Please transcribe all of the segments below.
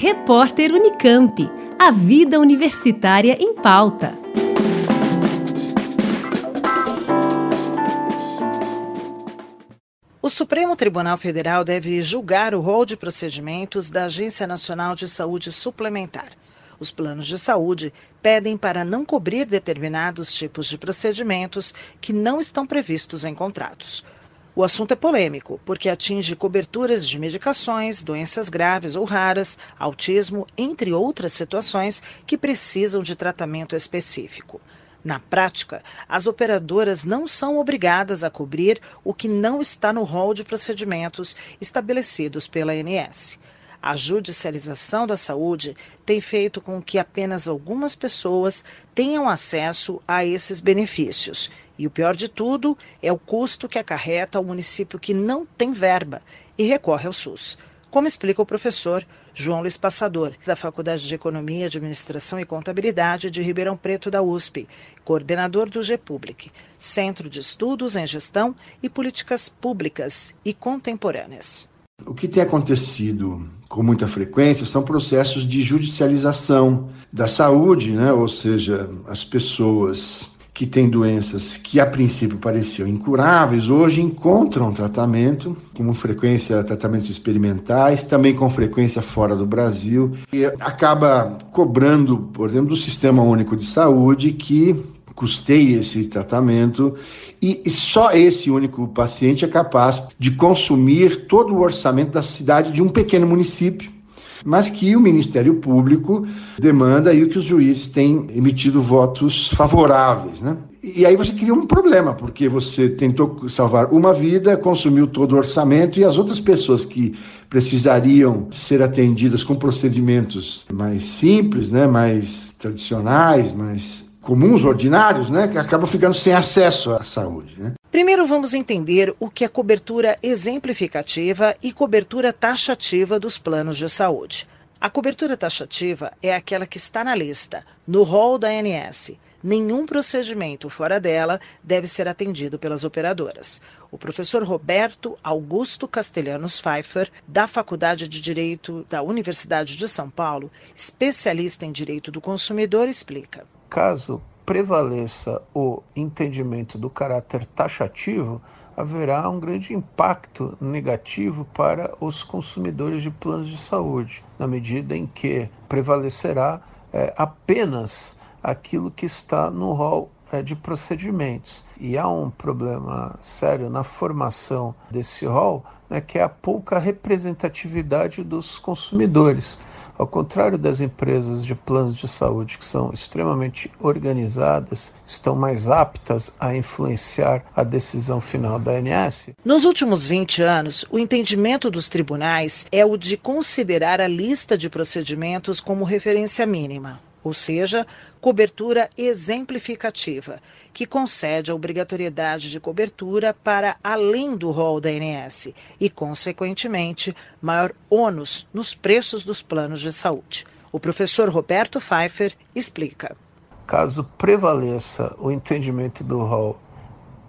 Repórter Unicamp. A vida universitária em pauta. O Supremo Tribunal Federal deve julgar o rol de procedimentos da Agência Nacional de Saúde Suplementar. Os planos de saúde pedem para não cobrir determinados tipos de procedimentos que não estão previstos em contratos. O assunto é polêmico, porque atinge coberturas de medicações, doenças graves ou raras, autismo, entre outras situações que precisam de tratamento específico. Na prática, as operadoras não são obrigadas a cobrir o que não está no rol de procedimentos estabelecidos pela ANS. A judicialização da saúde tem feito com que apenas algumas pessoas tenham acesso a esses benefícios e o pior de tudo é o custo que acarreta ao município que não tem verba e recorre ao SUS. Como explica o professor João Luiz Passador, da Faculdade de Economia, Administração e Contabilidade de Ribeirão Preto da USP, coordenador do GPublic, Centro de Estudos em Gestão e Políticas Públicas e Contemporâneas. O que tem acontecido com muita frequência são processos de judicialização da saúde, né? ou seja, as pessoas que têm doenças que a princípio pareciam incuráveis, hoje encontram tratamento, com frequência tratamentos experimentais, também com frequência fora do Brasil, e acaba cobrando, por exemplo, do Sistema Único de Saúde que custeie esse tratamento e, e só esse único paciente é capaz de consumir todo o orçamento da cidade de um pequeno município mas que o Ministério Público demanda e que os juízes têm emitido votos favoráveis, né? E aí você cria um problema, porque você tentou salvar uma vida, consumiu todo o orçamento e as outras pessoas que precisariam ser atendidas com procedimentos mais simples, né, mais tradicionais, mais comuns, ordinários, né, que acabam ficando sem acesso à saúde. Né? Primeiro vamos entender o que é cobertura exemplificativa e cobertura taxativa dos planos de saúde. A cobertura taxativa é aquela que está na lista, no rol da ANS. Nenhum procedimento fora dela deve ser atendido pelas operadoras. O professor Roberto Augusto Castelhanos Pfeiffer, da Faculdade de Direito da Universidade de São Paulo, especialista em direito do consumidor, explica. Caso prevaleça o entendimento do caráter taxativo, haverá um grande impacto negativo para os consumidores de planos de saúde, na medida em que prevalecerá é, apenas aquilo que está no rol é, de procedimentos. E há um problema sério na formação desse rol, né, que é a pouca representatividade dos consumidores. Ao contrário das empresas de planos de saúde que são extremamente organizadas, estão mais aptas a influenciar a decisão final da ANS. Nos últimos 20 anos, o entendimento dos tribunais é o de considerar a lista de procedimentos como referência mínima ou seja, cobertura exemplificativa, que concede a obrigatoriedade de cobertura para além do rol da ANS e, consequentemente, maior ônus nos preços dos planos de saúde. O professor Roberto Pfeiffer explica. Caso prevaleça o entendimento do rol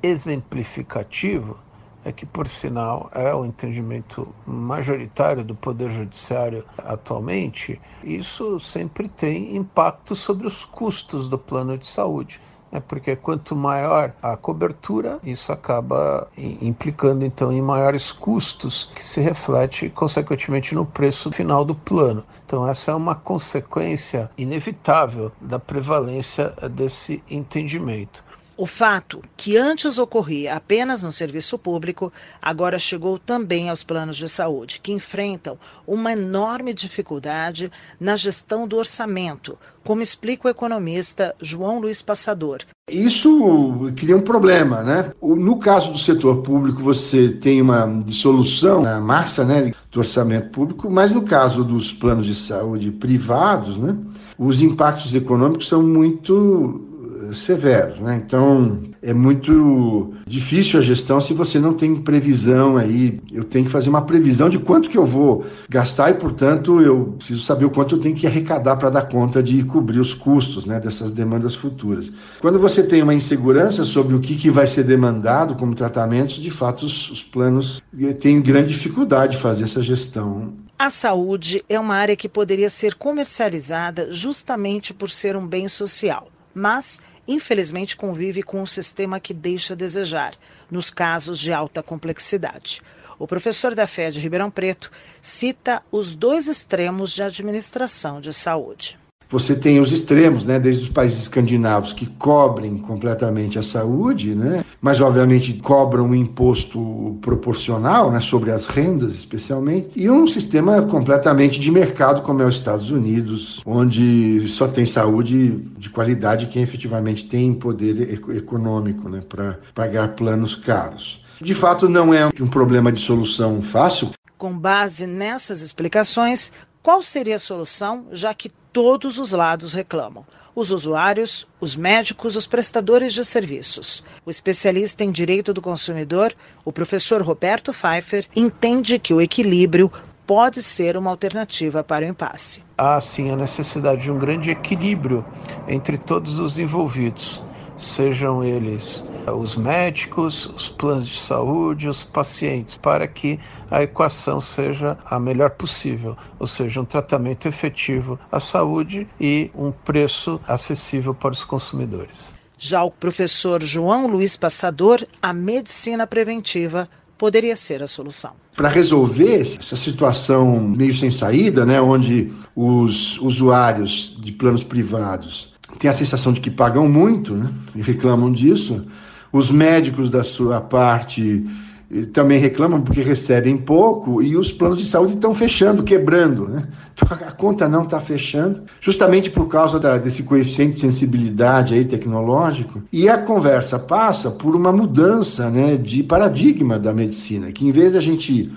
exemplificativo, é que, por sinal, é o entendimento majoritário do Poder Judiciário atualmente, isso sempre tem impacto sobre os custos do plano de saúde. Né? Porque quanto maior a cobertura, isso acaba implicando então em maiores custos, que se reflete consequentemente no preço final do plano. Então, essa é uma consequência inevitável da prevalência desse entendimento. O fato que antes ocorria apenas no serviço público, agora chegou também aos planos de saúde, que enfrentam uma enorme dificuldade na gestão do orçamento, como explica o economista João Luiz Passador. Isso cria um problema, né? No caso do setor público, você tem uma dissolução na massa né, do orçamento público, mas no caso dos planos de saúde privados, né, os impactos econômicos são muito severos, né? Então é muito difícil a gestão se você não tem previsão aí. Eu tenho que fazer uma previsão de quanto que eu vou gastar e, portanto, eu preciso saber o quanto eu tenho que arrecadar para dar conta de cobrir os custos, né, dessas demandas futuras. Quando você tem uma insegurança sobre o que, que vai ser demandado como tratamentos, de fato os, os planos têm grande dificuldade de fazer essa gestão A saúde é uma área que poderia ser comercializada justamente por ser um bem social, mas infelizmente convive com um sistema que deixa a desejar, nos casos de alta complexidade. O professor da FED de Ribeirão Preto cita os dois extremos de administração de saúde. Você tem os extremos, né, desde os países escandinavos que cobrem completamente a saúde, né, mas obviamente cobram um imposto proporcional, né, sobre as rendas especialmente, e um sistema completamente de mercado como é os Estados Unidos, onde só tem saúde de qualidade quem efetivamente tem poder econômico, né, para pagar planos caros. De fato, não é um problema de solução fácil. Com base nessas explicações, qual seria a solução, já que todos os lados reclamam? Os usuários, os médicos, os prestadores de serviços. O especialista em direito do consumidor, o professor Roberto Pfeiffer, entende que o equilíbrio pode ser uma alternativa para o impasse. Há sim a necessidade de um grande equilíbrio entre todos os envolvidos sejam eles os médicos, os planos de saúde, os pacientes, para que a equação seja a melhor possível, ou seja, um tratamento efetivo à saúde e um preço acessível para os consumidores. Já o professor João Luiz Passador, a medicina preventiva poderia ser a solução. Para resolver essa situação meio sem saída, né, onde os usuários de planos privados têm a sensação de que pagam muito né, e reclamam disso. Os médicos, da sua parte, eh, também reclamam porque recebem pouco e os planos de saúde estão fechando, quebrando. Né? Então, a conta não está fechando, justamente por causa da, desse coeficiente de sensibilidade aí tecnológico. E a conversa passa por uma mudança né, de paradigma da medicina, que em vez de a gente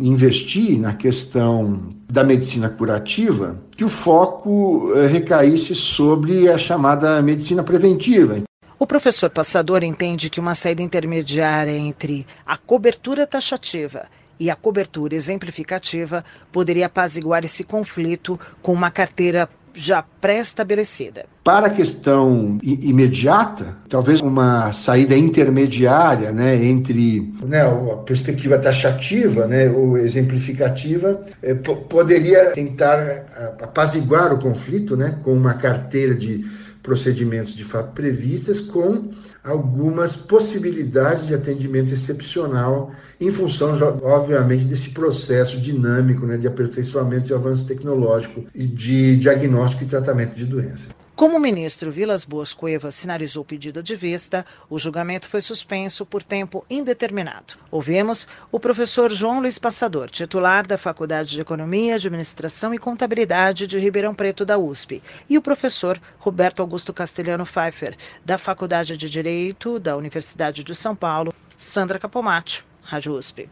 investir na questão da medicina curativa, que o foco eh, recaísse sobre a chamada medicina preventiva. O professor Passador entende que uma saída intermediária entre a cobertura taxativa e a cobertura exemplificativa poderia apaziguar esse conflito com uma carteira já pré-estabelecida. Para a questão imediata, talvez uma saída intermediária né, entre né, a perspectiva taxativa né, ou exemplificativa eh, poderia tentar eh, apaziguar o conflito né, com uma carteira de procedimentos de fato previstas, com algumas possibilidades de atendimento excepcional, em função, obviamente, desse processo dinâmico né, de aperfeiçoamento e avanço tecnológico e de diagnóstico e tratamento de doença. Como o ministro Vilas Boas Cuevas sinalizou pedido de vista, o julgamento foi suspenso por tempo indeterminado. Ouvimos o professor João Luiz Passador, titular da Faculdade de Economia, Administração e Contabilidade de Ribeirão Preto da USP, e o professor Roberto Augusto Castelhano Pfeiffer, da Faculdade de Direito da Universidade de São Paulo, Sandra Capomatti, Rádio USP.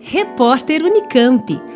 Repórter Unicamp.